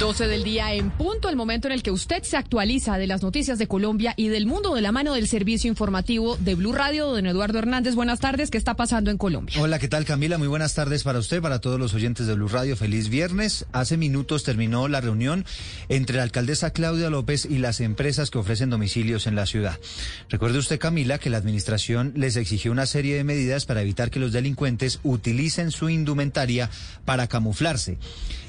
12 del día en punto, el momento en el que usted se actualiza de las noticias de Colombia y del mundo de la mano del servicio informativo de Blue Radio. Don Eduardo Hernández, buenas tardes. ¿Qué está pasando en Colombia? Hola, ¿qué tal Camila? Muy buenas tardes para usted, para todos los oyentes de Blue Radio. Feliz viernes. Hace minutos terminó la reunión entre la alcaldesa Claudia López y las empresas que ofrecen domicilios en la ciudad. Recuerde usted, Camila, que la administración les exigió una serie de medidas para evitar que los delincuentes utilicen su indumentaria para camuflarse.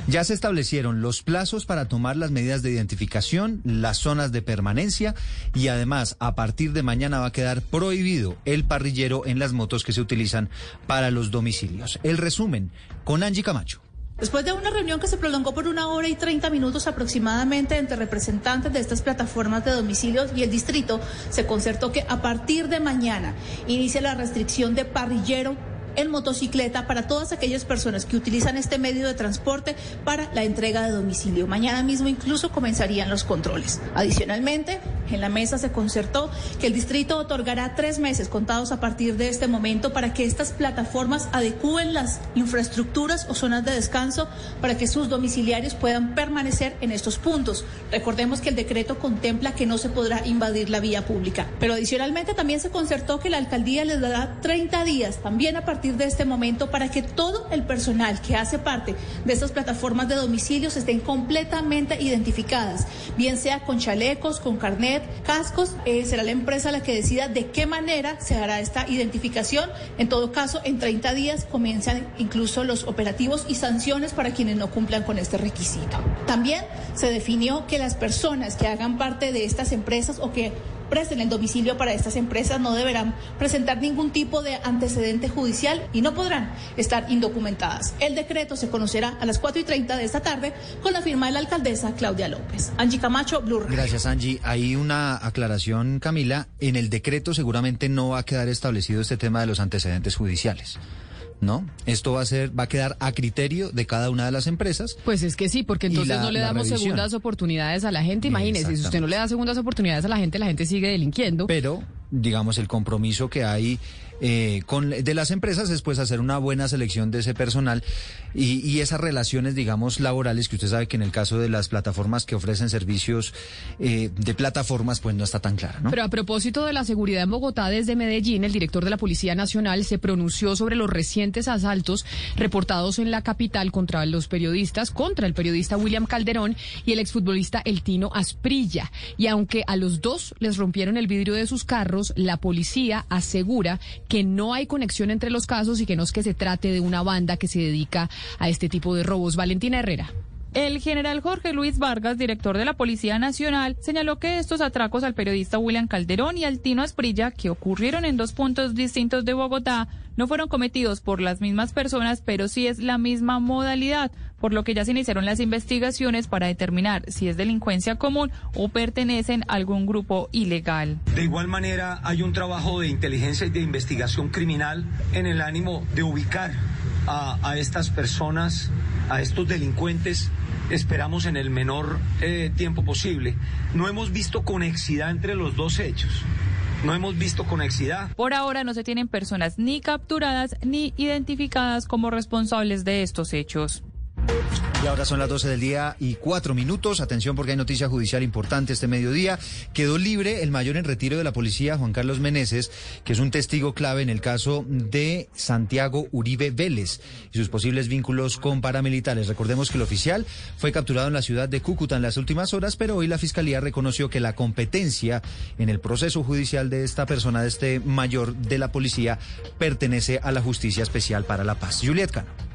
Ya se establecieron los plazos para tomar las medidas de identificación, las zonas de permanencia y además a partir de mañana va a quedar prohibido el parrillero en las motos que se utilizan para los domicilios. El resumen con Angie Camacho. Después de una reunión que se prolongó por una hora y 30 minutos aproximadamente entre representantes de estas plataformas de domicilios y el distrito, se concertó que a partir de mañana inicia la restricción de parrillero en motocicleta para todas aquellas personas que utilizan este medio de transporte para la entrega de domicilio. Mañana mismo incluso comenzarían los controles. Adicionalmente, en la mesa se concertó que el distrito otorgará tres meses contados a partir de este momento para que estas plataformas adecúen las infraestructuras o zonas de descanso para que sus domiciliarios puedan permanecer en estos puntos. Recordemos que el decreto contempla que no se podrá invadir la vía pública. Pero adicionalmente también se concertó que la alcaldía les dará 30 días también a partir de este momento para que todo el personal que hace parte de estas plataformas de domicilios estén completamente identificadas, bien sea con chalecos, con carnet, cascos, eh, será la empresa la que decida de qué manera se hará esta identificación. En todo caso, en 30 días comienzan incluso los operativos y sanciones para quienes no cumplan con este requisito. También se definió que las personas que hagan parte de estas empresas o que presten el domicilio para estas empresas no deberán presentar ningún tipo de antecedente judicial y no podrán estar indocumentadas. El decreto se conocerá a las 4 y 30 de esta tarde con la firma de la alcaldesa Claudia López. Angie Camacho, Blue Radio. Gracias, Angie. Hay una aclaración, Camila. En el decreto seguramente no va a quedar establecido este tema de los antecedentes judiciales. ¿No? Esto va a ser, va a quedar a criterio de cada una de las empresas. Pues es que sí, porque entonces la- no le damos revisión. segundas oportunidades a la gente. Imagínese, si usted no le da segundas oportunidades a la gente, la gente sigue delinquiendo. Pero, digamos, el compromiso que hay eh, con, de las empresas es pues hacer una buena selección de ese personal y, y esas relaciones, digamos, laborales que usted sabe que en el caso de las plataformas que ofrecen servicios eh, de plataformas, pues no está tan clara, ¿no? Pero a propósito de la seguridad en Bogotá, desde Medellín, el director de la Policía Nacional se pronunció sobre los recientes asaltos reportados en la capital contra los periodistas, contra el periodista William Calderón y el exfutbolista El Tino Asprilla. Y aunque a los dos les rompieron el vidrio de sus carros, la policía asegura que no hay conexión entre los casos y que no es que se trate de una banda que se dedica a este tipo de robos. Valentina Herrera. El general Jorge Luis Vargas, director de la Policía Nacional, señaló que estos atracos al periodista William Calderón y al Tino Asprilla, que ocurrieron en dos puntos distintos de Bogotá, no fueron cometidos por las mismas personas, pero sí es la misma modalidad, por lo que ya se iniciaron las investigaciones para determinar si es delincuencia común o pertenecen a algún grupo ilegal. De igual manera, hay un trabajo de inteligencia y de investigación criminal en el ánimo de ubicar a estas personas, a estos delincuentes, esperamos en el menor eh, tiempo posible. No hemos visto conexidad entre los dos hechos. No hemos visto conexidad. Por ahora no se tienen personas ni capturadas ni identificadas como responsables de estos hechos. Y ahora son las 12 del día y cuatro minutos. Atención porque hay noticia judicial importante este mediodía. Quedó libre el mayor en retiro de la policía, Juan Carlos Meneses, que es un testigo clave en el caso de Santiago Uribe Vélez y sus posibles vínculos con paramilitares. Recordemos que el oficial fue capturado en la ciudad de Cúcuta en las últimas horas, pero hoy la fiscalía reconoció que la competencia en el proceso judicial de esta persona, de este mayor de la policía, pertenece a la Justicia Especial para la Paz. Juliet Cano.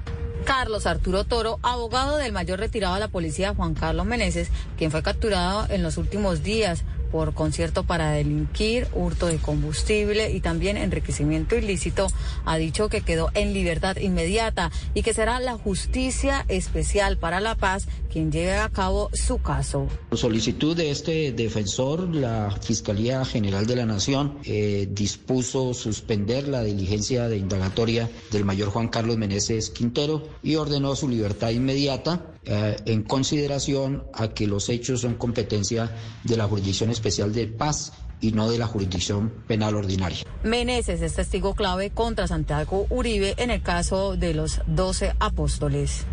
Carlos Arturo Toro, abogado del mayor retirado de la policía Juan Carlos Meneses, quien fue capturado en los últimos días por concierto para delinquir, hurto de combustible y también enriquecimiento ilícito, ha dicho que quedó en libertad inmediata y que será la Justicia Especial para la Paz quien lleve a cabo su caso. Por solicitud de este defensor, la Fiscalía General de la Nación eh, dispuso suspender la diligencia de indagatoria del mayor Juan Carlos Meneses Quintero y ordenó su libertad inmediata eh, en consideración a que los hechos son competencia de la Jurisdicción Especial de Paz y no de la jurisdicción penal ordinaria. Meneses es testigo clave contra Santiago Uribe en el caso de los 12 apóstoles.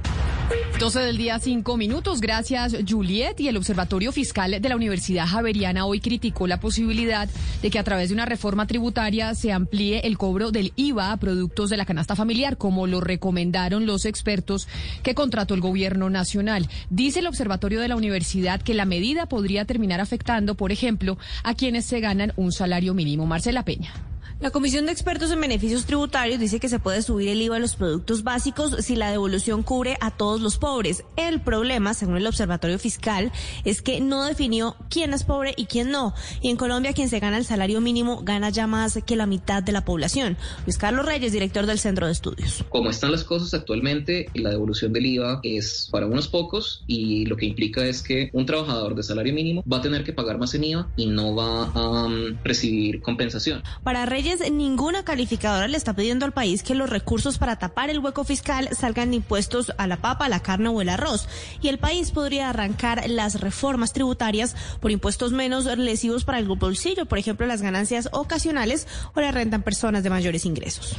12 del día, 5 minutos. Gracias, Juliet. Y el Observatorio Fiscal de la Universidad Javeriana hoy criticó la posibilidad de que a través de una reforma tributaria se amplíe el cobro del IVA a productos de la canasta familiar, como lo recomendaron los expertos que contrató el gobierno nacional. Dice el Observatorio de la Universidad que la medida podría terminar afectando, por ejemplo, a quienes se ganan un salario mínimo. Marcela Peña. La Comisión de Expertos en Beneficios Tributarios dice que se puede subir el IVA a los productos básicos si la devolución cubre a todos los pobres. El problema, según el Observatorio Fiscal, es que no definió quién es pobre y quién no. Y en Colombia quien se gana el salario mínimo gana ya más que la mitad de la población. Luis Carlos Reyes, director del Centro de Estudios. Como están las cosas actualmente, la devolución del IVA es para unos pocos y lo que implica es que un trabajador de salario mínimo va a tener que pagar más en IVA y no va a um, recibir compensación. Para Reyes ninguna calificadora le está pidiendo al país que los recursos para tapar el hueco fiscal salgan de impuestos a la papa, la carne o el arroz. Y el país podría arrancar las reformas tributarias por impuestos menos lesivos para el bolsillo, por ejemplo, las ganancias ocasionales o la renta en personas de mayores ingresos.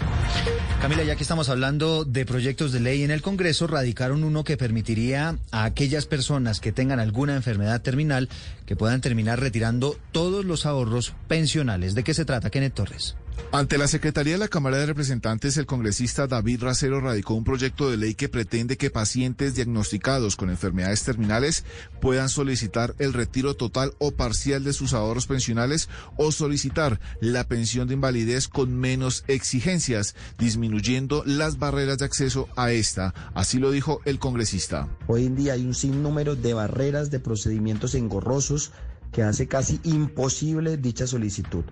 Camila, ya que estamos hablando de proyectos de ley en el Congreso, radicaron uno que permitiría a aquellas personas que tengan alguna enfermedad terminal que puedan terminar retirando todos los ahorros pensionales. ¿De qué se trata, Kenneth Torres? Ante la Secretaría de la Cámara de Representantes, el congresista David Racero radicó un proyecto de ley que pretende que pacientes diagnosticados con enfermedades terminales puedan solicitar el retiro total o parcial de sus ahorros pensionales o solicitar la pensión de invalidez con menos exigencias, disminuyendo las barreras de acceso a esta. Así lo dijo el congresista. Hoy en día hay un sinnúmero de barreras de procedimientos engorrosos que hace casi imposible dicha solicitud.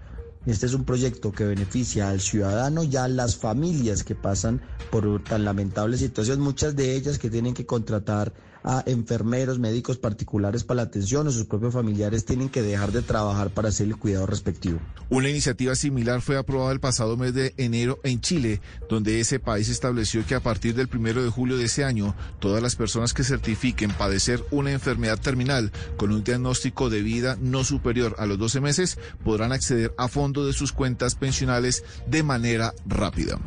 Este es un proyecto que beneficia al ciudadano y a las familias que pasan por tan lamentable situación, muchas de ellas que tienen que contratar a enfermeros, médicos particulares para la atención o sus propios familiares tienen que dejar de trabajar para hacer el cuidado respectivo. Una iniciativa similar fue aprobada el pasado mes de enero en Chile, donde ese país estableció que a partir del primero de julio de ese año, todas las personas que certifiquen padecer una enfermedad terminal con un diagnóstico de vida no superior a los 12 meses podrán acceder a fondo de sus cuentas pensionales de manera rápida.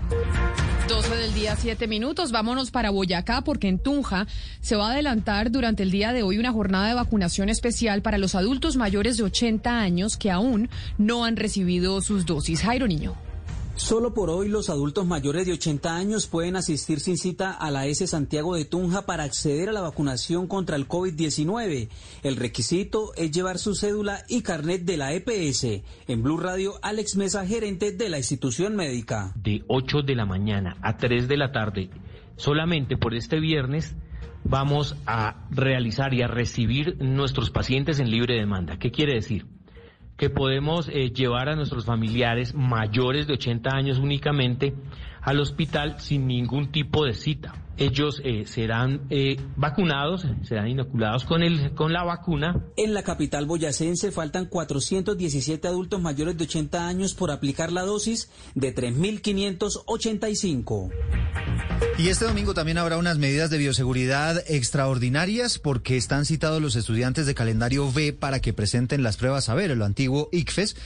12 del día, 7 minutos. Vámonos para Boyacá porque en Tunja se va a adelantar durante el día de hoy una jornada de vacunación especial para los adultos mayores de 80 años que aún no han recibido sus dosis. Jairo Niño. Solo por hoy los adultos mayores de 80 años pueden asistir sin cita a la S Santiago de Tunja para acceder a la vacunación contra el COVID-19. El requisito es llevar su cédula y carnet de la EPS. En Blue Radio, Alex Mesa, gerente de la institución médica. De 8 de la mañana a 3 de la tarde, solamente por este viernes, vamos a realizar y a recibir nuestros pacientes en libre demanda. ¿Qué quiere decir? Que podemos eh, llevar a nuestros familiares mayores de 80 años únicamente al hospital sin ningún tipo de cita. Ellos eh, serán eh, vacunados, serán inoculados con, el, con la vacuna. En la capital boyacense faltan 417 adultos mayores de 80 años por aplicar la dosis de 3.585. Y este domingo también habrá unas medidas de bioseguridad extraordinarias porque están citados los estudiantes de calendario B para que presenten las pruebas a ver, lo antiguo ICFES.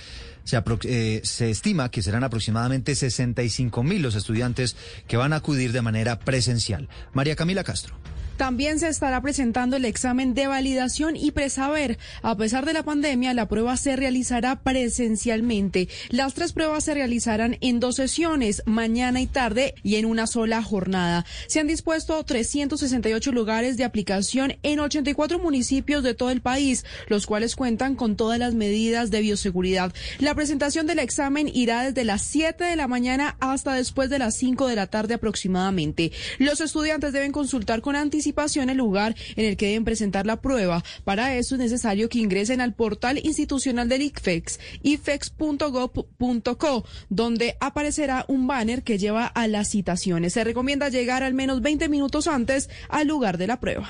Se, eh, se, estima que serán aproximadamente 65 mil los estudiantes que van a acudir de manera presencial. María Camila Castro. También se estará presentando el examen de validación y presaber. A pesar de la pandemia, la prueba se realizará presencialmente. Las tres pruebas se realizarán en dos sesiones, mañana y tarde, y en una sola jornada. Se han dispuesto 368 lugares de aplicación en 84 municipios de todo el país, los cuales cuentan con todas las medidas de bioseguridad. La presentación del examen irá desde las 7 de la mañana hasta después de las 5 de la tarde aproximadamente. Los estudiantes deben consultar con anticipación el lugar en el que deben presentar la prueba. Para eso es necesario que ingresen al portal institucional del ICFEX, ifex.gov.co, donde aparecerá un banner que lleva a las citaciones. Se recomienda llegar al menos 20 minutos antes al lugar de la prueba.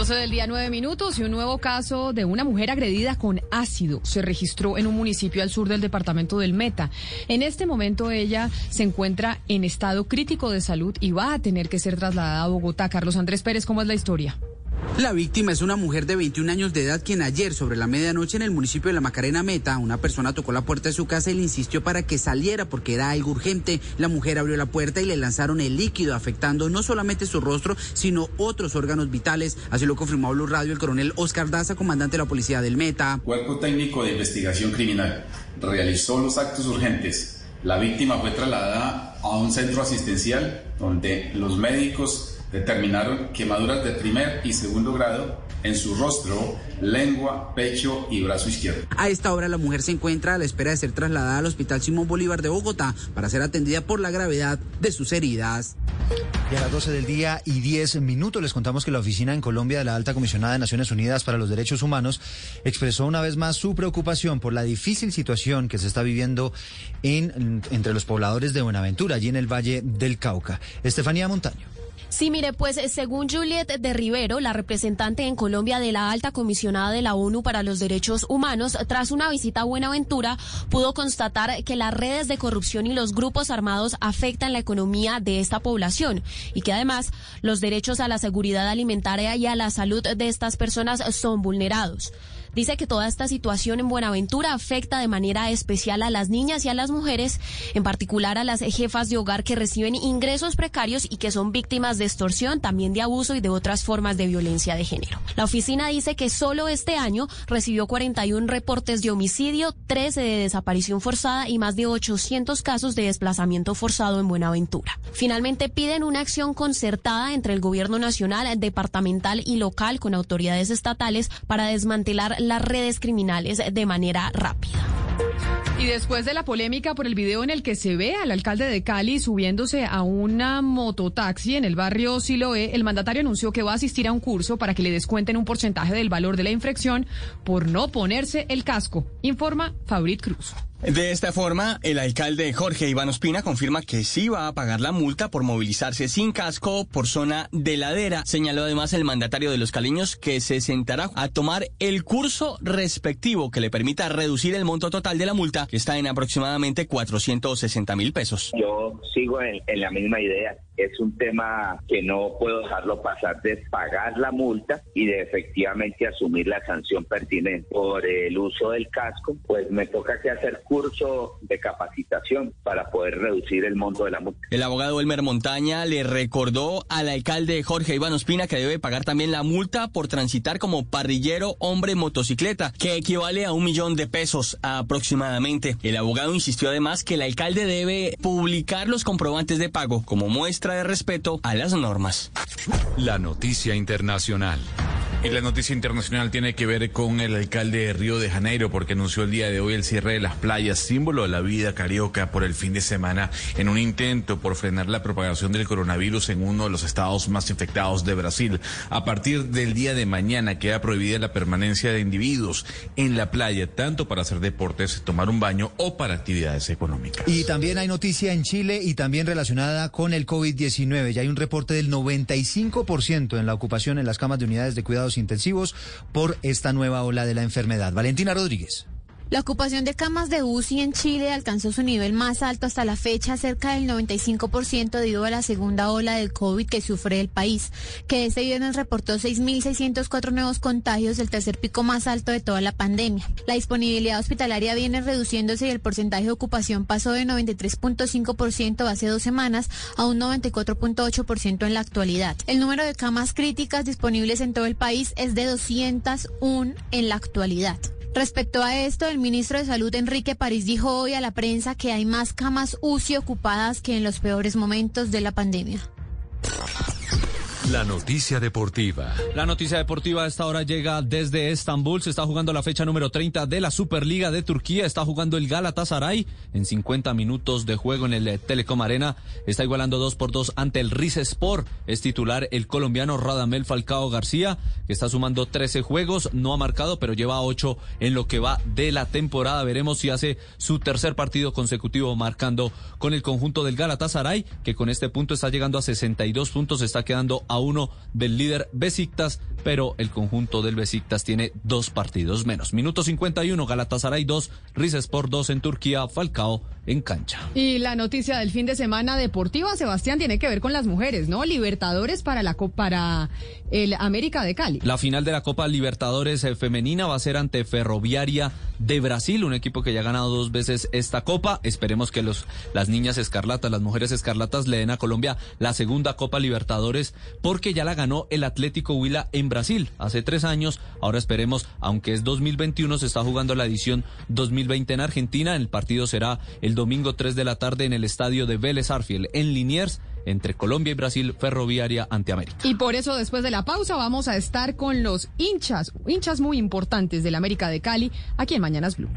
12 del día, 9 minutos y un nuevo caso de una mujer agredida con ácido se registró en un municipio al sur del departamento del Meta. En este momento ella se encuentra en estado crítico de salud y va a tener que ser trasladada a Bogotá. Carlos Andrés Pérez, ¿cómo es la historia? La víctima es una mujer de 21 años de edad quien ayer sobre la medianoche en el municipio de La Macarena Meta, una persona tocó la puerta de su casa y le insistió para que saliera porque era algo urgente. La mujer abrió la puerta y le lanzaron el líquido afectando no solamente su rostro, sino otros órganos vitales. Así lo confirmó Blue Radio el coronel Oscar Daza, comandante de la policía del Meta. Cuerpo técnico de investigación criminal realizó los actos urgentes. La víctima fue trasladada a un centro asistencial donde los médicos determinaron quemaduras de primer y segundo grado en su rostro, lengua, pecho y brazo izquierdo. A esta hora la mujer se encuentra a la espera de ser trasladada al Hospital Simón Bolívar de Bogotá para ser atendida por la gravedad de sus heridas. Y a las 12 del día y 10 minutos les contamos que la oficina en Colombia de la Alta Comisionada de Naciones Unidas para los Derechos Humanos expresó una vez más su preocupación por la difícil situación que se está viviendo en, entre los pobladores de Buenaventura, allí en el Valle del Cauca. Estefanía Montaño. Sí, mire, pues según Juliet de Rivero, la representante en Colombia de la alta comisionada de la ONU para los Derechos Humanos, tras una visita a Buenaventura, pudo constatar que las redes de corrupción y los grupos armados afectan la economía de esta población y que además los derechos a la seguridad alimentaria y a la salud de estas personas son vulnerados. Dice que toda esta situación en Buenaventura afecta de manera especial a las niñas y a las mujeres, en particular a las jefas de hogar que reciben ingresos precarios y que son víctimas de extorsión, también de abuso y de otras formas de violencia de género. La oficina dice que solo este año recibió 41 reportes de homicidio, 13 de desaparición forzada y más de 800 casos de desplazamiento forzado en Buenaventura. Finalmente piden una acción concertada entre el gobierno nacional, departamental y local con autoridades estatales para desmantelar las redes criminales de manera rápida. Y después de la polémica por el video en el que se ve al alcalde de Cali subiéndose a una mototaxi en el barrio Siloé, el mandatario anunció que va a asistir a un curso para que le descuenten un porcentaje del valor de la infracción por no ponerse el casco, informa Fabrit Cruz. De esta forma, el alcalde Jorge Iván Ospina confirma que sí va a pagar la multa por movilizarse sin casco por zona de ladera. Señaló además el mandatario de los caliños que se sentará a tomar el curso respectivo que le permita reducir el monto total de la multa, que está en aproximadamente 460 mil pesos. Yo sigo en, en la misma idea es un tema que no puedo dejarlo pasar de pagar la multa y de efectivamente asumir la sanción pertinente por el uso del casco, pues me toca hacer curso de capacitación para poder reducir el monto de la multa. El abogado Elmer Montaña le recordó al alcalde Jorge Iván Ospina que debe pagar también la multa por transitar como parrillero hombre motocicleta, que equivale a un millón de pesos aproximadamente. El abogado insistió además que el alcalde debe publicar los comprobantes de pago como muestra de respeto a las normas. La noticia internacional. Y la noticia internacional tiene que ver con el alcalde de Río de Janeiro porque anunció el día de hoy el cierre de las playas, símbolo de la vida carioca por el fin de semana, en un intento por frenar la propagación del coronavirus en uno de los estados más infectados de Brasil. A partir del día de mañana queda prohibida la permanencia de individuos en la playa, tanto para hacer deportes, tomar un baño o para actividades económicas. Y también hay noticia en Chile y también relacionada con el COVID-19. Ya hay un reporte del 95% en la ocupación en las camas de unidades de cuidados intensivos por esta nueva ola de la enfermedad. Valentina Rodríguez. La ocupación de camas de UCI en Chile alcanzó su nivel más alto hasta la fecha, cerca del 95% debido a la segunda ola del COVID que sufre el país, que este viernes reportó 6.604 nuevos contagios, el tercer pico más alto de toda la pandemia. La disponibilidad hospitalaria viene reduciéndose y el porcentaje de ocupación pasó de 93.5% hace dos semanas a un 94.8% en la actualidad. El número de camas críticas disponibles en todo el país es de 201 en la actualidad. Respecto a esto, el ministro de Salud Enrique París dijo hoy a la prensa que hay más camas UCI ocupadas que en los peores momentos de la pandemia. La noticia deportiva. La noticia deportiva a esta hora llega desde Estambul. Se está jugando la fecha número 30 de la Superliga de Turquía. Está jugando el Galatasaray en 50 minutos de juego en el Telecom Arena. Está igualando 2 por 2 ante el Rize Sport. Es titular el colombiano Radamel Falcao García, que está sumando 13 juegos. No ha marcado, pero lleva 8 en lo que va de la temporada. Veremos si hace su tercer partido consecutivo marcando con el conjunto del Galatasaray, que con este punto está llegando a 62 puntos. Está quedando a uno del líder Besiktas, pero el conjunto del Besiktas tiene dos partidos menos. Minuto 51, Galatasaray 2, Rizespor 2 en Turquía, Falcao en cancha. Y la noticia del fin de semana deportiva, Sebastián, tiene que ver con las mujeres, ¿no? Libertadores para la para el América de Cali. La final de la Copa Libertadores eh, femenina va a ser ante Ferroviaria de Brasil, un equipo que ya ha ganado dos veces esta copa. Esperemos que los las niñas escarlatas, las mujeres escarlatas le den a Colombia la segunda Copa Libertadores porque ya la ganó el Atlético Huila en Brasil hace tres años. Ahora esperemos, aunque es 2021, se está jugando la edición 2020 en Argentina. El partido será el domingo 3 de la tarde en el estadio de Vélez Arfiel en Liniers entre Colombia y Brasil, ferroviaria ante América. Y por eso después de la pausa vamos a estar con los hinchas, hinchas muy importantes del América de Cali, aquí en Mañanas Blue.